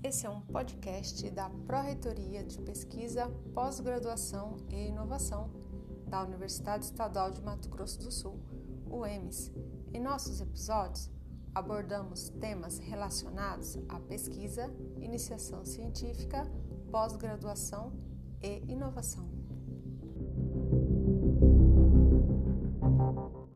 Esse é um podcast da Pró-Reitoria de Pesquisa, Pós-Graduação e Inovação da Universidade Estadual de Mato Grosso do Sul, UEMS. Em nossos episódios, abordamos temas relacionados à pesquisa, iniciação científica, pós-graduação e inovação.